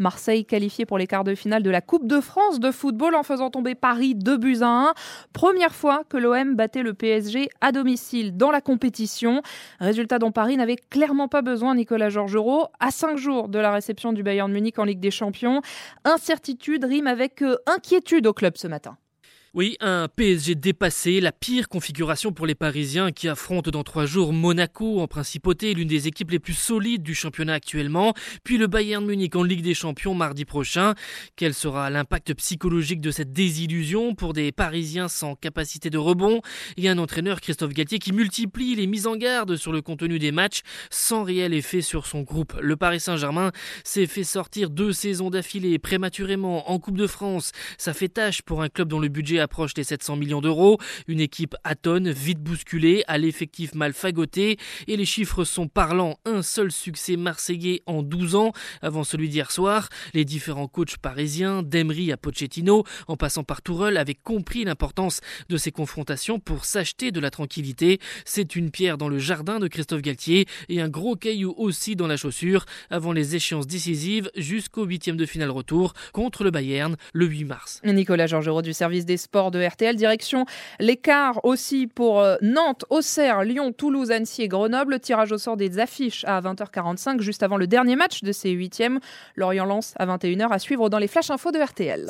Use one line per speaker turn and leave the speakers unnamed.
Marseille qualifié pour les quarts de finale de la Coupe de France de football en faisant tomber Paris 2 buts à 1. Première fois que l'OM battait le PSG à domicile dans la compétition. Résultat dont Paris n'avait clairement pas besoin, Nicolas Georgerot. À cinq jours de la réception du Bayern Munich en Ligue des Champions, incertitude rime avec euh, inquiétude au club ce matin.
Oui, un PSG dépassé, la pire configuration pour les Parisiens qui affrontent dans trois jours Monaco en principauté, l'une des équipes les plus solides du championnat actuellement, puis le Bayern Munich en Ligue des Champions mardi prochain. Quel sera l'impact psychologique de cette désillusion pour des Parisiens sans capacité de rebond? Et un entraîneur Christophe Galtier qui multiplie les mises en garde sur le contenu des matchs sans réel effet sur son groupe. Le Paris Saint-Germain s'est fait sortir deux saisons d'affilée prématurément en Coupe de France. Ça fait tâche pour un club dont le budget approche les 700 millions d'euros. Une équipe atone, vite bousculée, à l'effectif mal fagoté. Et les chiffres sont parlants. Un seul succès marseillais en 12 ans, avant celui d'hier soir. Les différents coachs parisiens, d'Emery à Pochettino, en passant par Tourelle, avaient compris l'importance de ces confrontations pour s'acheter de la tranquillité. C'est une pierre dans le jardin de Christophe Galtier et un gros caillou aussi dans la chaussure avant les échéances décisives jusqu'au huitième de finale retour contre le Bayern le 8 mars.
Nicolas Georgerot du service des sport de RTL. Direction l'écart aussi pour euh, Nantes, Auxerre, Lyon, Toulouse, Annecy et Grenoble. Tirage au sort des affiches à 20h45, juste avant le dernier match de ces huitièmes. Lorient lance à 21h à suivre dans les Flash Infos de RTL.